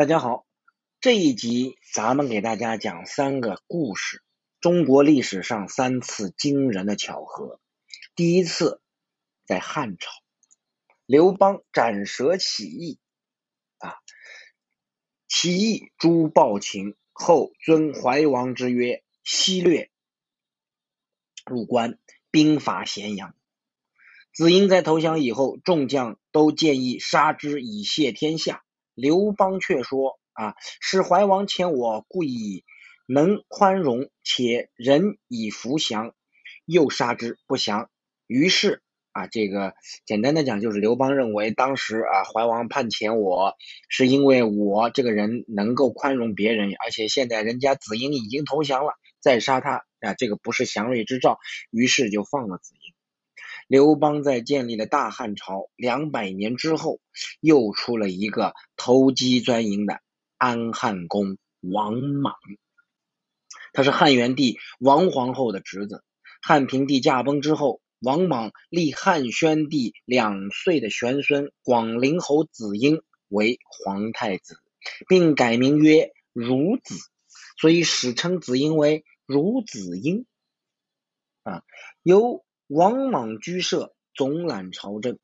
大家好，这一集咱们给大家讲三个故事。中国历史上三次惊人的巧合。第一次在汉朝，刘邦斩蛇起义，啊，起义诛暴秦后，尊怀王之约，西略入关，兵伐咸阳。子婴在投降以后，众将都建议杀之以谢天下。刘邦却说：“啊，是怀王遣我，故意能宽容，且人以服降，又杀之不降。于是啊，这个简单的讲，就是刘邦认为当时啊，怀王判遣我是因为我这个人能够宽容别人，而且现在人家子婴已经投降了，再杀他啊，这个不是祥瑞之兆，于是就放了子婴。”刘邦在建立了大汉朝两百年之后，又出了一个投机钻营的安汉公王莽。他是汉元帝王皇后的侄子。汉平帝驾崩之后，王莽立汉宣帝两岁的玄孙广陵侯子婴为皇太子，并改名曰孺子，所以史称子婴为孺子婴。啊，由。王莽居舍，总揽朝政。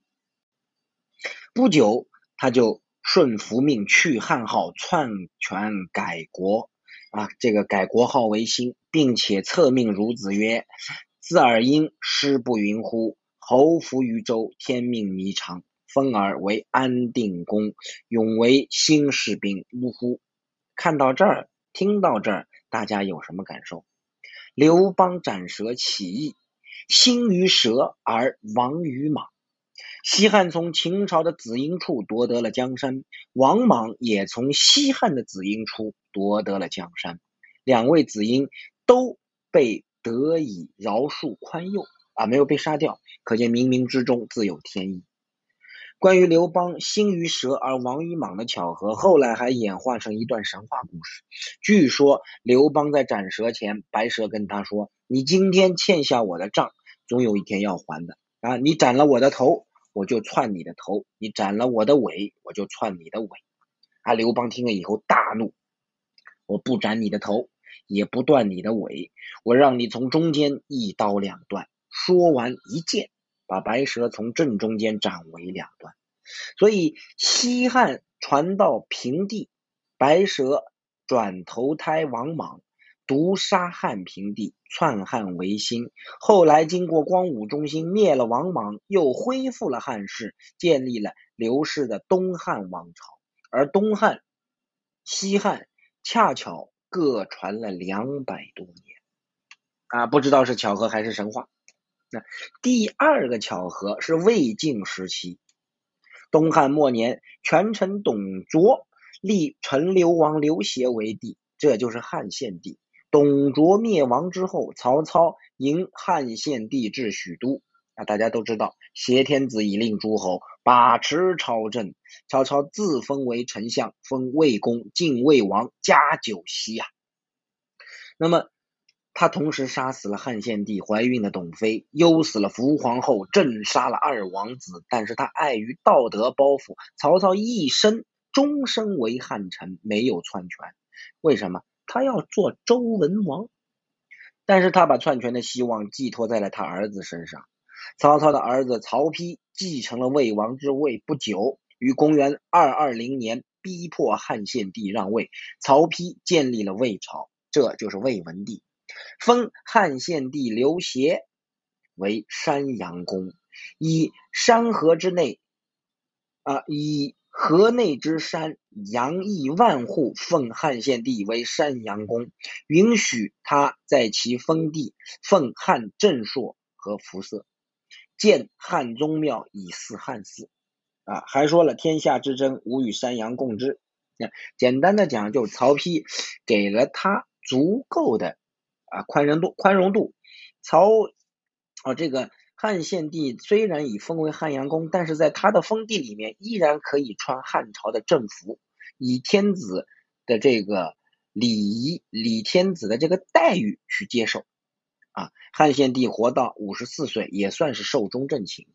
不久，他就顺服命去汉号，篡权改国。啊，这个改国号为新，并且册命孺子曰：“自尔婴，师不云乎？侯服于周，天命弥长，封尔为安定公，永为新士兵。”呜呼！看到这儿，听到这儿，大家有什么感受？刘邦斩蛇起义。兴于蛇而亡于莽。西汉从秦朝的子婴处夺得了江山，王莽也从西汉的子婴处夺得了江山。两位子婴都被得以饶恕宽宥啊，没有被杀掉，可见冥冥之中自有天意。关于刘邦兴于蛇而亡于莽的巧合，后来还演化成一段神话故事。据说刘邦在斩蛇前，白蛇跟他说。你今天欠下我的账，总有一天要还的啊！你斩了我的头，我就篡你的头；你斩了我的尾，我就篡你的尾。啊！刘邦听了以后大怒，我不斩你的头，也不断你的尾，我让你从中间一刀两断。说完一剑，把白蛇从正中间斩为两段。所以西汉传到平地，白蛇转投胎王莽。毒杀汉平帝，篡汉为新。后来经过光武中兴，灭了王莽，又恢复了汉室，建立了刘氏的东汉王朝。而东汉、西汉恰巧各传了两百多年，啊，不知道是巧合还是神话。那第二个巧合是魏晋时期，东汉末年，权臣董卓立陈留王刘协为帝，这就是汉献帝。董卓灭亡之后，曹操迎汉献帝至许都。啊，大家都知道，挟天子以令诸侯，把持朝政。曹操自封为丞相，封魏公，晋魏王，加九锡呀。那么，他同时杀死了汉献帝怀孕的董妃，忧死了伏皇后，镇杀了二王子。但是他碍于道德包袱，曹操一生终身为汉臣，没有篡权。为什么？他要做周文王，但是他把篡权的希望寄托在了他儿子身上。曹操的儿子曹丕继承了魏王之位，不久于公元二二零年逼迫汉献帝让位，曹丕建立了魏朝，这就是魏文帝，封汉献帝刘协为山阳公，以山河之内啊以。河内之山，阳邑万户，奉汉献帝为山阳公，允许他在其封地奉汉正朔和服色，建汉宗庙以祀汉祀。啊，还说了天下之争，吾与山阳共之。那简单的讲，就曹丕给了他足够的啊宽容度，宽容度。曹啊这个。汉献帝虽然已封为汉阳公，但是在他的封地里面依然可以穿汉朝的正服，以天子的这个礼仪、礼天子的这个待遇去接受。啊，汉献帝活到五十四岁，也算是寿终正寝。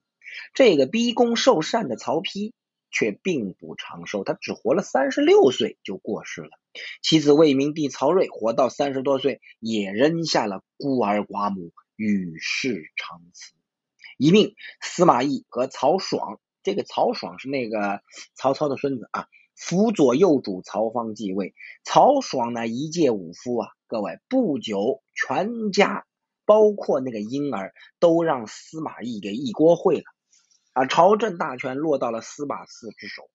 这个逼宫受禅的曹丕却并不长寿，他只活了三十六岁就过世了。其子魏明帝曹睿活到三十多岁，也扔下了孤儿寡母，与世长辞。一命司马懿和曹爽，这个曹爽是那个曹操的孙子啊，辅佐右主曹芳继位。曹爽呢，一介武夫啊，各位不久全家包括那个婴儿都让司马懿给一锅烩了啊，朝政大权落到了司马嗣之手。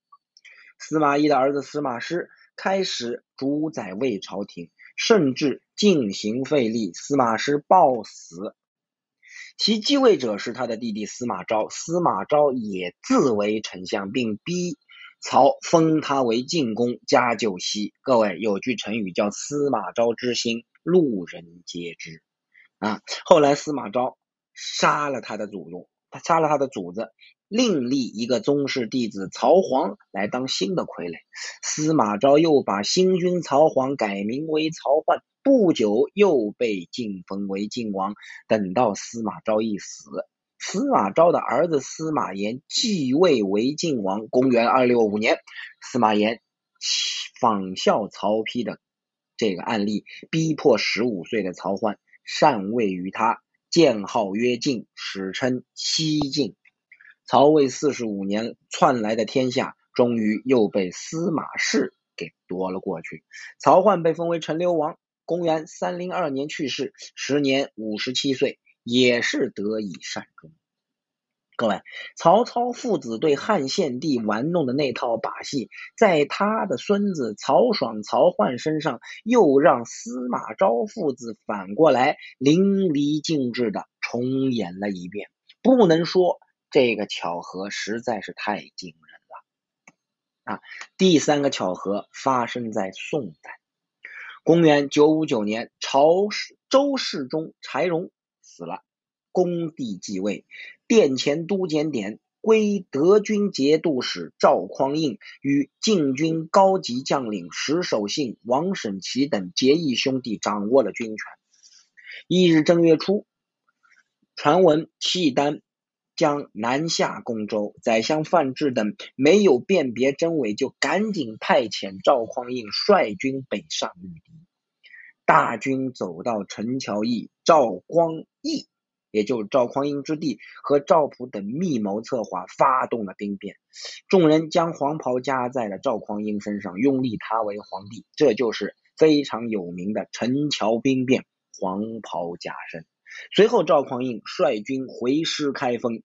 司马懿的儿子司马师。开始主宰魏朝廷，甚至进行废立。司马师暴死，其继位者是他的弟弟司马昭。司马昭也自为丞相，并逼曹封他为晋公，加九锡。各位有句成语叫“司马昭之心，路人皆知”。啊，后来司马昭杀了他的祖宗，他杀了他的祖子。另立一个宗室弟子曹皇来当新的傀儡，司马昭又把新君曹皇改名为曹奂，不久又被晋封为晋王。等到司马昭一死，司马昭的儿子司马炎继位为晋王。公元二六五年，司马炎仿效曹丕的这个案例，逼迫十五岁的曹奂禅位于他，建号曰晋，史称西晋。曹魏四十五年篡来的天下，终于又被司马氏给夺了过去。曹奂被封为陈留王，公元三零二年去世，时年五十七岁，也是得以善终。各位，曹操父子对汉献帝玩弄的那套把戏，在他的孙子曹爽、曹奂身上，又让司马昭父子反过来淋漓尽致的重演了一遍，不能说。这个巧合实在是太惊人了啊！第三个巧合发生在宋代，公元九五九年，朝周世宗柴荣死了，恭帝继位，殿前都检点归德军节度使赵匡胤与禁军高级将领石守信、王审琦等结义兄弟掌握了军权。一日正月初，传闻契丹。将南下攻州，宰相范质等没有辨别真伪，就赶紧派遣赵匡胤率军北上御敌。大军走到陈桥驿，赵光义，也就是赵匡胤之弟和赵普等密谋策划，发动了兵变。众人将黄袍加在了赵匡胤身上，拥立他为皇帝。这就是非常有名的陈桥兵变，黄袍加身。随后，赵匡胤率军回师开封，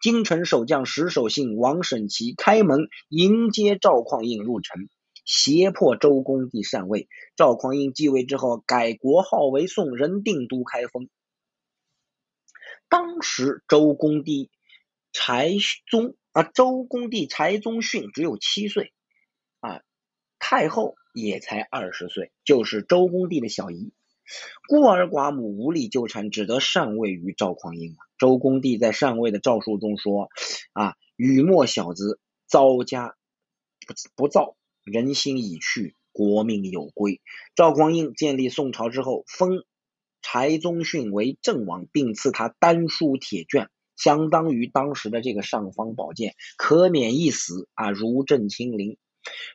京城守将石守信、王审琦开门迎接赵匡胤入城，胁迫周公帝禅位。赵匡胤继位之后，改国号为宋，仍定都开封。当时周公帝柴宗啊，周公帝柴宗训只有七岁啊，太后也才二十岁，就是周公帝的小姨。孤儿寡母无力纠缠，只得禅位于赵匡胤。周公帝在禅位的诏书中说：“啊，雨墨小子遭家不不造，人心已去，国命有归。”赵匡胤建立宋朝之后，封柴宗训为郑王，并赐他丹书铁券，相当于当时的这个尚方宝剑，可免一死啊，如朕亲临。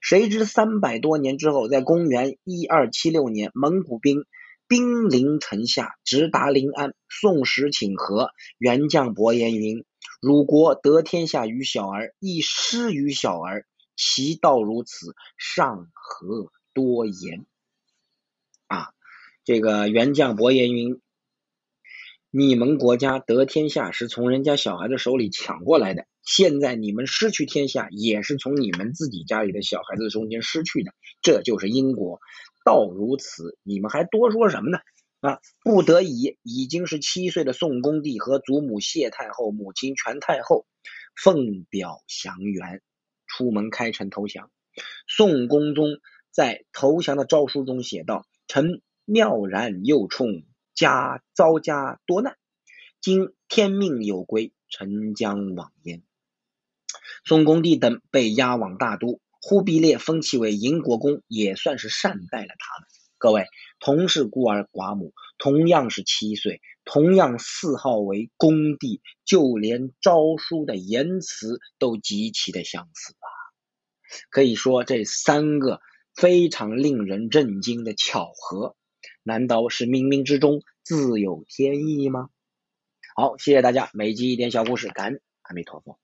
谁知三百多年之后，在公元一二七六年，蒙古兵。兵临城下，直达临安。宋时请和，元将伯颜云：“汝国得天下于小儿，亦失于小儿，其道如此，尚何多言？”啊，这个元将伯颜云：“你们国家得天下是从人家小孩的手里抢过来的，现在你们失去天下，也是从你们自己家里的小孩子中间失去的，这就是因果。”道如此，你们还多说什么呢？啊，不得已，已经是七岁的宋恭帝和祖母谢太后、母亲全太后奉表降元，出门开城投降。宋恭宗在投降的诏书中写道：“臣妙然又冲，家遭家多难，今天命有归，臣将往焉。”宋恭帝等被押往大都。忽必烈封其为营国公，也算是善待了他们。各位，同是孤儿寡母，同样是七岁，同样谥号为恭帝，就连诏书的言辞都极其的相似啊。可以说，这三个非常令人震惊的巧合，难道是冥冥之中自有天意吗？好，谢谢大家，每集一点小故事，感恩阿弥陀佛。